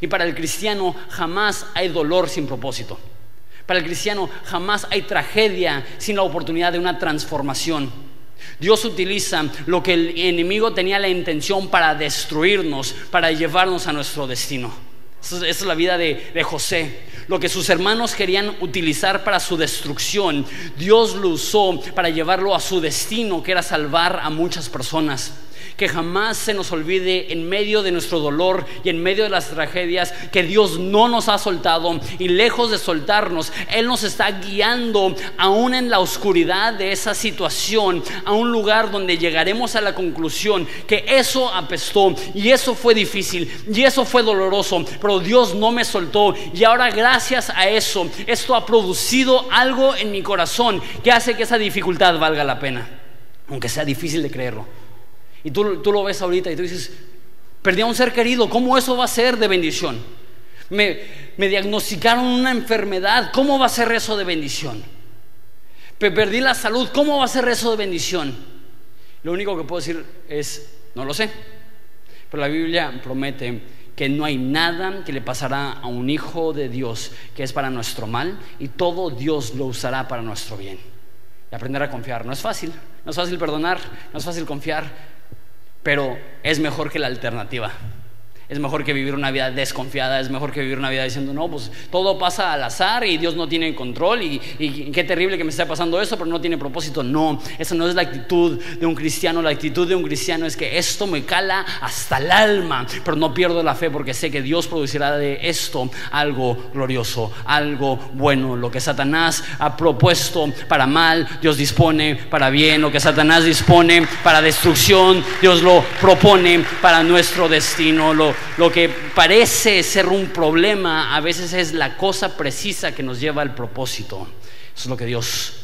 Y para el cristiano jamás hay dolor sin propósito. Para el cristiano jamás hay tragedia sin la oportunidad de una transformación. Dios utiliza lo que el enemigo tenía la intención para destruirnos, para llevarnos a nuestro destino. Esa es la vida de, de, José. Lo que sus hermanos querían utilizar para su destrucción, Dios lo usó para llevarlo a su destino, que era salvar a muchas personas que jamás se nos olvide en medio de nuestro dolor y en medio de las tragedias que Dios no nos ha soltado y lejos de soltarnos, Él nos está guiando aún en la oscuridad de esa situación a un lugar donde llegaremos a la conclusión que eso apestó y eso fue difícil y eso fue doloroso, pero Dios no me soltó y ahora gracias a eso, esto ha producido algo en mi corazón que hace que esa dificultad valga la pena, aunque sea difícil de creerlo. Y tú, lo ves ahorita y tú dices, perdí a un ser querido, ¿cómo eso va a ser de bendición? Me, me diagnosticaron una enfermedad, ¿cómo va a ser eso de bendición? Perdí la salud, ¿cómo va a ser eso de bendición? Lo único que puedo decir es, no lo sé. Pero la Biblia promete que no hay nada que le pasará a un hijo de Dios que es para nuestro mal y todo Dios lo usará para nuestro bien. Y aprender a confiar no es fácil, no es fácil perdonar, no es fácil confiar, pero es mejor que la alternativa. Es mejor que vivir una vida desconfiada, es mejor que vivir una vida diciendo, no, pues todo pasa al azar y Dios no tiene control y, qué terrible que me esté pasando eso, pero no tiene propósito. No, esa no es la actitud de un cristiano. La actitud de un cristiano es que esto me cala hasta el alma, pero no pierdo la fe porque sé que Dios producirá de esto algo glorioso, algo bueno. Lo que Satanás ha propuesto para mal, Dios dispone para bien. Lo que Satanás dispone para destrucción, Dios lo propone para nuestro destino. Lo que parece ser un problema a veces es la cosa precisa que nos lleva al propósito. Eso es lo que Dios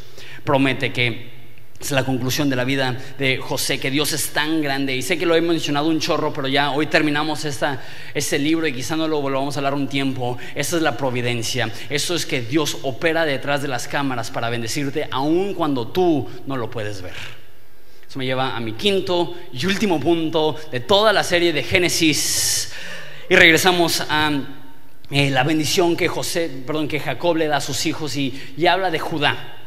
promete que es la conclusión de la vida de José, que Dios es tan grande. Y sé que lo he mencionado un chorro, pero ya hoy terminamos este libro y quizá no lo volvamos a hablar un tiempo. Esa es la providencia. Eso es que Dios opera detrás de las cámaras para bendecirte, aun cuando tú no lo puedes ver. Eso me lleva a mi quinto y último punto de toda la serie de Génesis. Y regresamos a eh, la bendición que José, perdón, que Jacob le da a sus hijos y, y habla de Judá.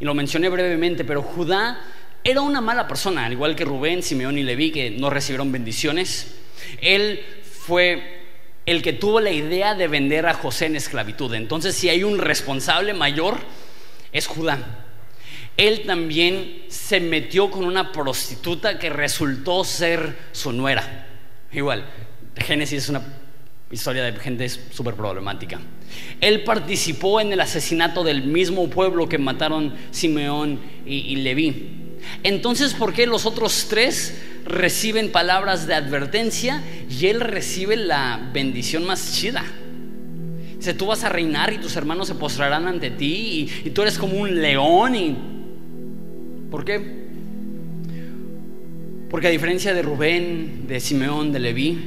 Y lo mencioné brevemente, pero Judá era una mala persona, al igual que Rubén, Simeón y Leví, que no recibieron bendiciones. Él fue el que tuvo la idea de vender a José en esclavitud. Entonces, si hay un responsable mayor, es Judá él también se metió con una prostituta que resultó ser su nuera. Igual, Génesis es una historia de gente súper problemática. Él participó en el asesinato del mismo pueblo que mataron Simeón y, Leví. Entonces, ¿por qué los otros tres reciben palabras de advertencia y él recibe la bendición más chida? Dice, tú vas a reinar y tus hermanos se postrarán ante ti y tú eres como un león y ¿Por qué? Porque a diferencia de Rubén, de Simeón, de Leví,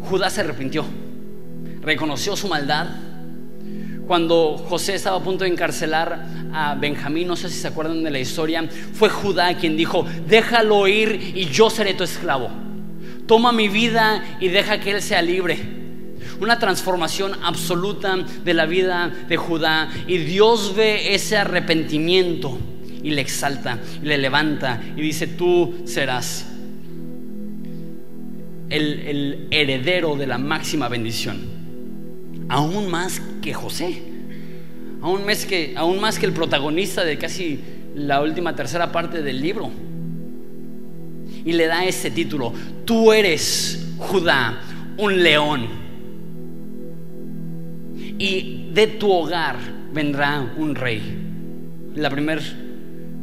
Judá se arrepintió, reconoció su maldad. Cuando José estaba a punto de encarcelar a Benjamín, no sé si se acuerdan de la historia, fue Judá quien dijo, déjalo ir y yo seré tu esclavo. Toma mi vida y deja que él sea libre. Una transformación absoluta de la vida de Judá. Y Dios ve ese arrepentimiento y le exalta y le levanta y dice, tú serás el, heredero de la máxima bendición. Aún más que José. Aún más que, aún más que el protagonista de casi la última tercera parte del libro. y le da ese título. Tú eres Judá, un león. Y de tu hogar vendrá un rey. La primer,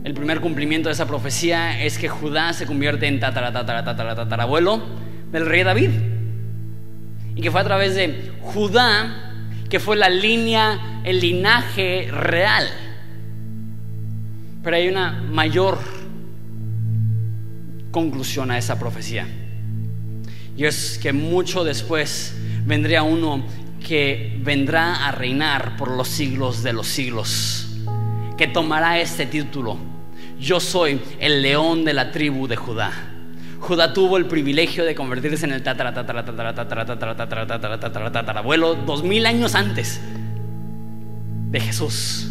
el primer cumplimiento de esa profecía es que Judá se convierte en tatara, tatara, tatara, tatarabuelo del rey David. Y que fue a través de Judá que fue la línea, el linaje real. Pero hay una mayor conclusión a esa profecía. Y es que mucho después vendría uno que vendrá a reinar por los siglos de los siglos, que tomará este título yo soy el león de la tribu de Judá. Judá tuvo el privilegio de convertirse en el tatarabuelo dos mil años antes de Jesús.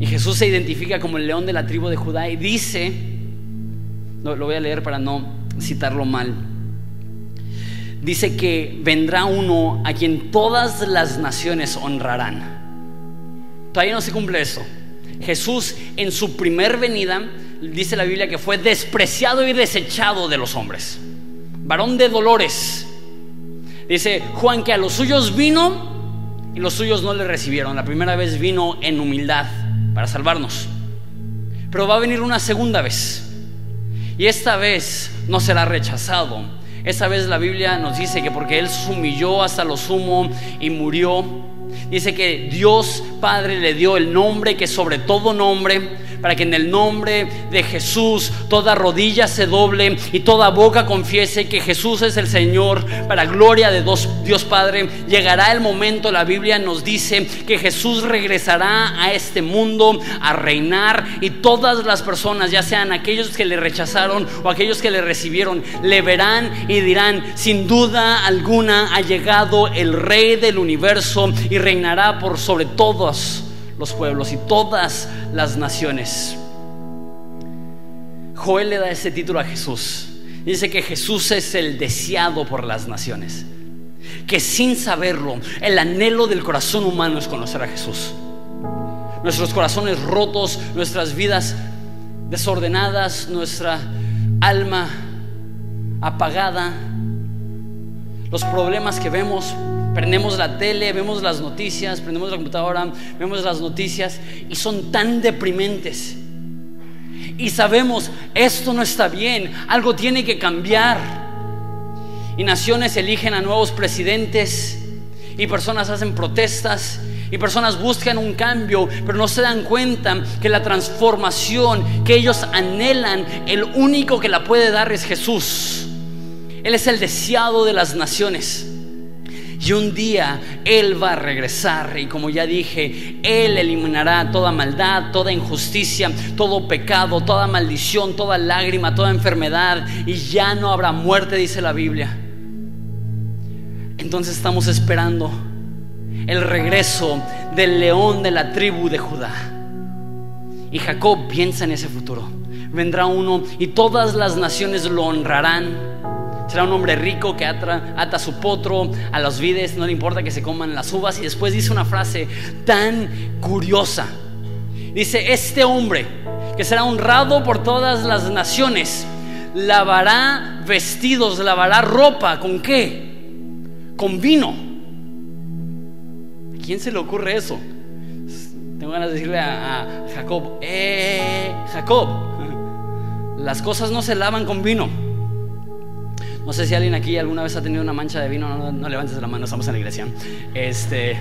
Y Jesús se identifica como el león de la tribu de Judá y dice, lo, lo voy a leer para no citarlo mal, dice que vendrá uno a quien todas las naciones honrarán. Todavía no se cumple eso. Jesús en su primer venida dice la Biblia que fue despreciado y desechado de los hombres. Varón de dolores. Dice Juan que a los suyos vino y los suyos no le recibieron. La primera vez vino en humildad para salvarnos. Pero va a venir una segunda vez. Y esta vez no será rechazado. Esta vez la Biblia nos dice que porque Él se humilló hasta lo sumo y murió, dice que Dios Padre le dio el nombre que sobre todo nombre para que en el nombre de Jesús toda rodilla se doble y toda boca confiese que Jesús es el Señor, para gloria de Dios Padre. Llegará el momento, la Biblia nos dice que Jesús regresará a este mundo a reinar y todas las personas, ya sean aquellos que le rechazaron o aquellos que le recibieron, le verán y dirán, sin duda alguna ha llegado el Rey del universo y reinará por sobre todos los pueblos y todas las naciones. Joel le da ese título a Jesús. Dice que Jesús es el deseado por las naciones. Que sin saberlo, el anhelo del corazón humano es conocer a Jesús. Nuestros corazones rotos, nuestras vidas desordenadas, nuestra alma apagada, los problemas que vemos Prendemos la tele, vemos las noticias, prendemos la computadora, vemos las noticias y son tan deprimentes. Y sabemos, esto no está bien, algo tiene que cambiar. Y naciones eligen a nuevos presidentes y personas hacen protestas y personas buscan un cambio, pero no se dan cuenta que la transformación que ellos anhelan, el único que la puede dar es Jesús. Él es el deseado de las naciones. Y un día Él va a regresar y como ya dije, Él eliminará toda maldad, toda injusticia, todo pecado, toda maldición, toda lágrima, toda enfermedad y ya no habrá muerte, dice la Biblia. Entonces estamos esperando el regreso del león de la tribu de Judá. Y Jacob piensa en ese futuro. Vendrá uno y todas las naciones lo honrarán Será un hombre rico que ata, su potro a los vides, no le importa que se coman las uvas. Y después dice una frase tan curiosa. Dice, este hombre que será honrado por todas las naciones, lavará vestidos, lavará ropa. ¿Con qué? Con vino. ¿A quién se le ocurre eso? Tengo ganas de decirle a, a Jacob, eh, Jacob, las cosas no se lavan con vino. No sé si alguien aquí alguna vez ha tenido una mancha de vino, no, levantes la mano, estamos en la iglesia. Este. *laughs*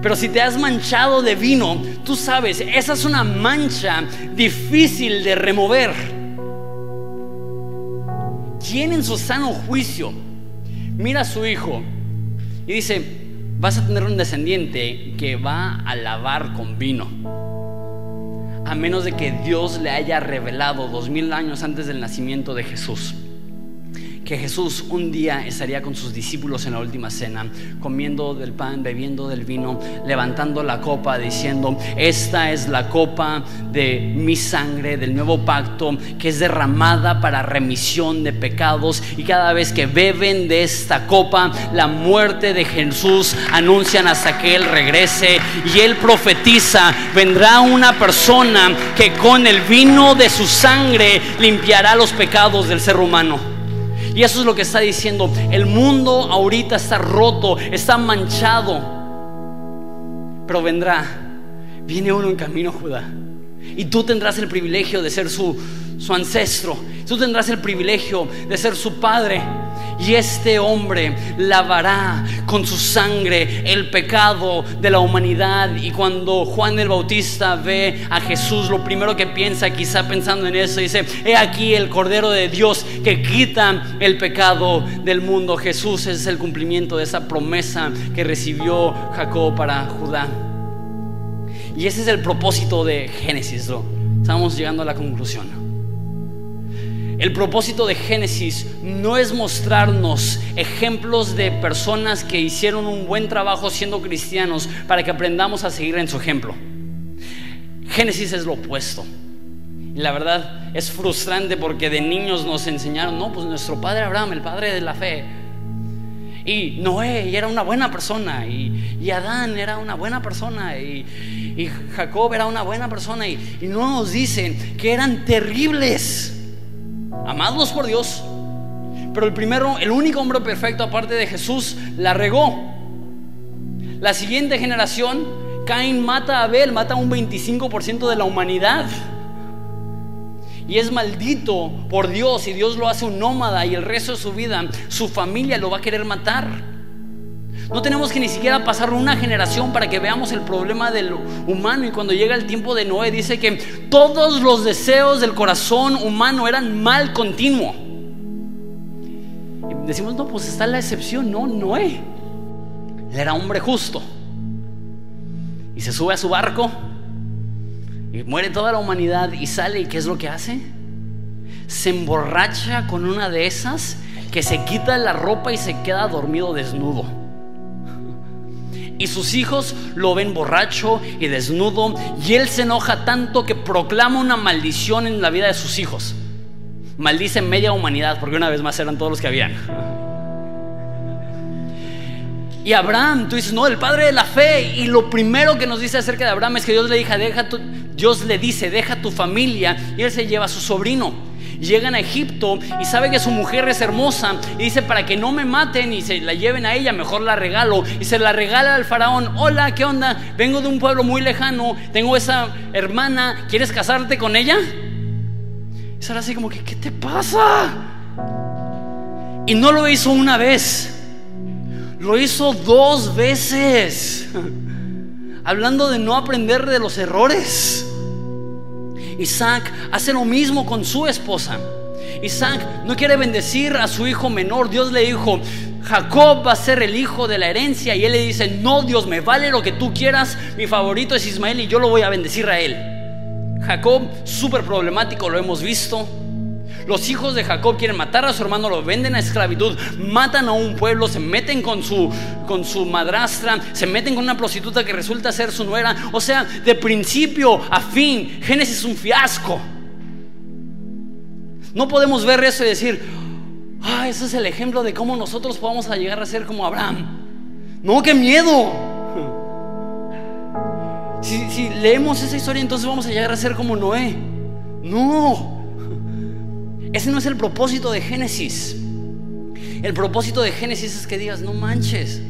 Pero si te has manchado de vino, tú sabes, esa es una mancha difícil de remover. ¿Quién en su sano juicio mira a su hijo y dice, vas a tener un descendiente que va a lavar con vino? A menos de que Dios le haya revelado dos mil años antes del nacimiento de Jesús que Jesús un día estaría con sus discípulos en la última cena, comiendo del pan, bebiendo del vino, levantando la copa, diciendo, esta es la copa de mi sangre, del nuevo pacto, que es derramada para remisión de pecados. Y cada vez que beben de esta copa, la muerte de Jesús anuncian hasta que Él regrese. Y Él profetiza, vendrá una persona que con el vino de su sangre limpiará los pecados del ser humano. Y eso es lo que está diciendo. El mundo ahorita está roto, está manchado. Pero vendrá, viene uno en camino, Judá. Y tú tendrás el privilegio de ser su, su ancestro. Tú tendrás el privilegio de ser su padre. Y este hombre lavará con su sangre el pecado de la humanidad. Y cuando Juan el Bautista ve a Jesús, lo primero que piensa, quizá pensando en eso, dice, he aquí el Cordero de Dios que quita el pecado del mundo. Jesús es el cumplimiento de esa promesa que recibió Jacob para Judá. Y ese es el propósito de Génesis. ¿no? Estamos llegando a la conclusión. El propósito de Génesis no es mostrarnos ejemplos de personas que hicieron un buen trabajo siendo cristianos para que aprendamos a seguir en su ejemplo. Génesis es lo opuesto. Y la verdad es frustrante porque de niños nos enseñaron, no, pues nuestro padre Abraham, el padre de la fe. Y Noé era una buena persona. Y, Adán era una buena persona. Y, Jacob era una buena persona. Y, y no nos dicen que eran terribles amados por Dios. Pero el primero, el único hombre perfecto aparte de Jesús, la regó. La siguiente generación, Caín mata a Abel, mata a un 25% de la humanidad. Y es maldito por Dios y Dios lo hace un nómada y el resto de su vida, su familia lo va a querer matar. No tenemos que ni siquiera pasar una generación para que veamos el problema del humano. Y cuando llega el tiempo de Noé, dice que todos los deseos del corazón humano eran mal continuo. Y decimos, no, pues está la excepción. No, Noé. Era hombre justo. Y se sube a su barco. Y muere toda la humanidad. Y sale. ¿Y qué es lo que hace? Se emborracha con una de esas que se quita la ropa y se queda dormido desnudo. Y sus hijos lo ven borracho y desnudo. Y él se enoja tanto que proclama una maldición en la vida de sus hijos. Maldice media humanidad, porque una vez más eran todos los que habían. Y Abraham, tú dices, no, el padre de la fe. Y lo primero que nos dice acerca de Abraham es que Dios le, tu, Dios le dice, deja tu familia. Y él se lleva a su sobrino llegan a Egipto y sabe que su mujer es hermosa y dice, para que no me maten y se la lleven a ella, mejor la regalo. Y se la regala al faraón, hola, ¿qué onda? Vengo de un pueblo muy lejano, tengo esa hermana, ¿quieres casarte con ella? Y será así como que, ¿qué te pasa? Y no lo hizo una vez, lo hizo dos veces. *laughs* Hablando de no aprender de los errores. Isaac hace lo mismo con su esposa. Isaac no quiere bendecir a su hijo menor. Dios le dijo, Jacob va a ser el hijo de la herencia. Y él le dice, no, Dios, me vale lo que tú quieras. Mi favorito es Ismael y yo lo voy a bendecir a él. Jacob, súper problemático, lo hemos visto. Los hijos de Jacob quieren matar a su hermano, lo venden a esclavitud, matan a un pueblo, se meten con su, con su madrastra, se meten con una prostituta que resulta ser su nuera. O sea, de principio a fin, Génesis es un fiasco. No podemos ver eso y decir, ah, ese es el ejemplo de cómo nosotros podemos llegar a ser como Abraham. No, qué miedo. Si, si leemos esa historia, entonces vamos a llegar a ser como Noé. No. Ese no es el propósito de Génesis. El propósito de Génesis es que digas, no manches.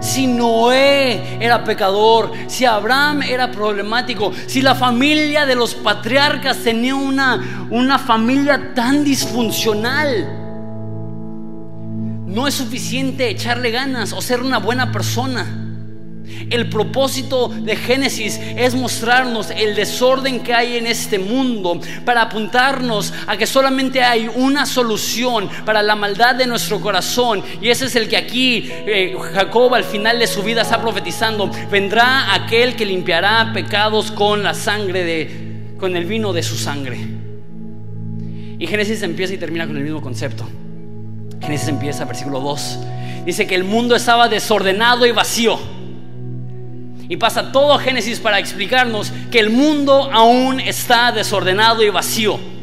Si Noé era pecador, si Abraham era problemático, si la familia de los patriarcas tenía una, una familia tan disfuncional, no es suficiente echarle ganas o ser una buena persona. El propósito de Génesis es mostrarnos el desorden que hay en este mundo para apuntarnos a que solamente hay una solución para la maldad de nuestro corazón. Y ese es el que aquí eh, Jacob al final de su vida está profetizando. Vendrá aquel que limpiará pecados con la sangre de, con el vino de su sangre. Y Génesis empieza y termina con el mismo concepto. Génesis empieza, versículo 2. Dice que el mundo estaba desordenado y vacío. Y pasa todo Génesis para explicarnos que el mundo aún está desordenado y vacío.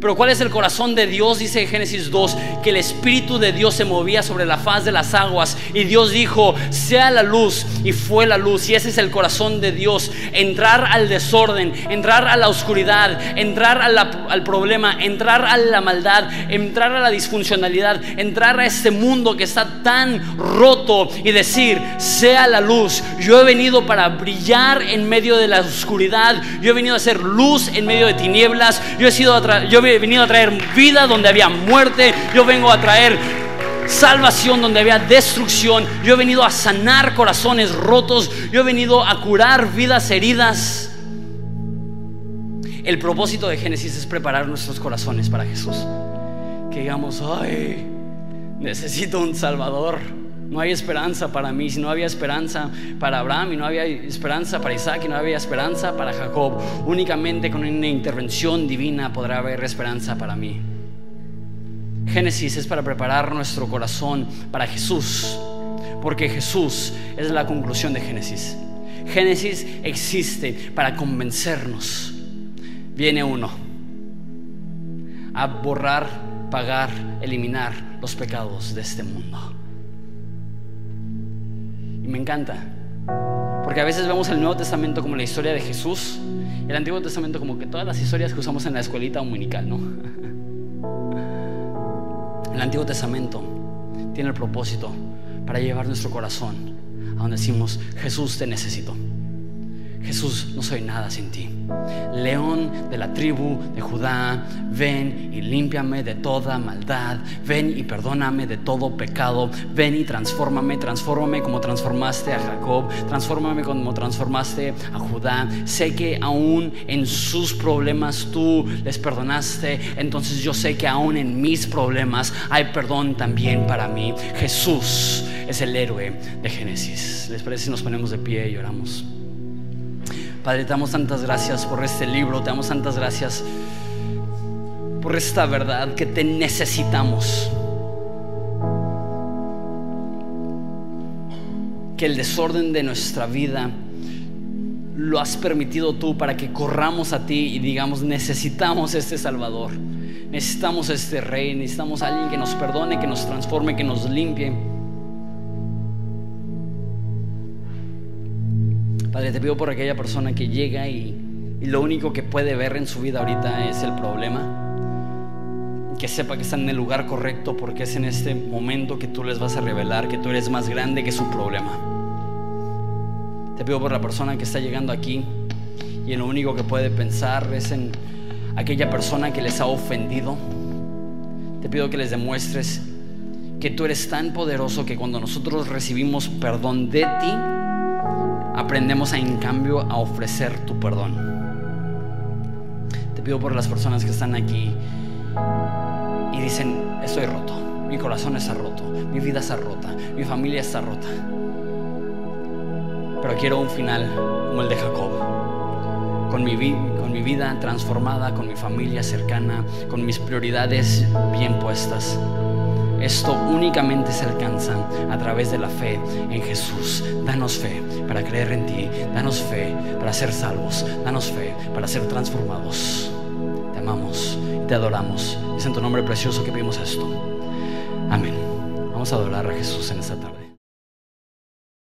Pero ¿cuál es el corazón de Dios? Dice Génesis 2, que el Espíritu de Dios se movía sobre la faz de las aguas y Dios dijo, sea la luz y fue la luz. Y ese es el corazón de Dios, entrar al desorden, entrar a la oscuridad, entrar al problema, entrar a la maldad, entrar a la disfuncionalidad, entrar a este mundo que está tan roto y decir, sea la luz. Yo he venido para brillar en medio de la oscuridad, yo he venido a ser luz en medio de tinieblas, yo he sido yo venido a traer vida donde había muerte. Yo vengo a traer salvación donde había destrucción. Yo he venido a sanar corazones rotos. Yo he venido a curar vidas heridas. El propósito de Génesis es preparar nuestros corazones para Jesús. Que digamos, ay, necesito un Salvador. No hay esperanza para mí. Si no había esperanza para Abraham y no había esperanza para Isaac y no había esperanza para Jacob, únicamente con una intervención divina podrá haber esperanza para mí. Génesis es para preparar nuestro corazón para Jesús, porque Jesús es la conclusión de Génesis. Génesis existe para convencernos. Viene uno a borrar, pagar, eliminar los pecados de este mundo. Y me encanta. Porque a veces vemos el Nuevo Testamento como la historia de Jesús el Antiguo Testamento como que todas las historias que usamos en la escuelita dominical, ¿no? *laughs* El Antiguo Testamento tiene el propósito para llevar nuestro corazón a donde decimos, Jesús te necesito. Jesús, no soy nada sin ti. León de la tribu de Judá, ven y límpiame de toda maldad. Ven y perdóname de todo pecado. Ven y transfórmame, transfórmame como transformaste a Jacob. Transfórmame como transformaste a Judá. Sé que aún en sus problemas tú les perdonaste. Entonces yo sé que aún en mis problemas hay perdón también para mí. Jesús es el héroe de Génesis. ¿Les parece si nos ponemos de pie y oramos? Padre, te damos tantas gracias por este libro, te damos tantas gracias por esta verdad que te necesitamos. Que el desorden de nuestra vida lo has permitido tú para que corramos a ti y digamos, necesitamos este Salvador, necesitamos este Rey, necesitamos alguien que nos perdone, que nos transforme, que nos limpie. Padre, te pido por aquella persona que llega y, lo único que puede ver en su vida ahorita es el problema. Que sepa que está en el lugar correcto porque es en este momento que tú les vas a revelar que tú eres más grande que su problema. Te pido por la persona que está llegando aquí y en lo único que puede pensar es en aquella persona que les ha ofendido. Te pido que les demuestres que tú eres tan poderoso que cuando nosotros recibimos perdón de ti, aprendemos en cambio a ofrecer tu perdón. Te pido por las personas que están aquí y dicen, estoy roto, mi corazón está roto, mi vida está rota, mi familia está rota. Pero quiero un final como el de Jacob, con mi, con mi vida transformada, con mi familia cercana, con mis prioridades bien puestas. Esto únicamente se alcanza a través de la fe en Jesús. Danos fe para creer en ti. Danos fe para ser salvos. Danos fe para ser transformados. Te amamos y te adoramos. Es en tu nombre precioso que pedimos esto. Amén. Vamos a adorar a Jesús en esta tarde.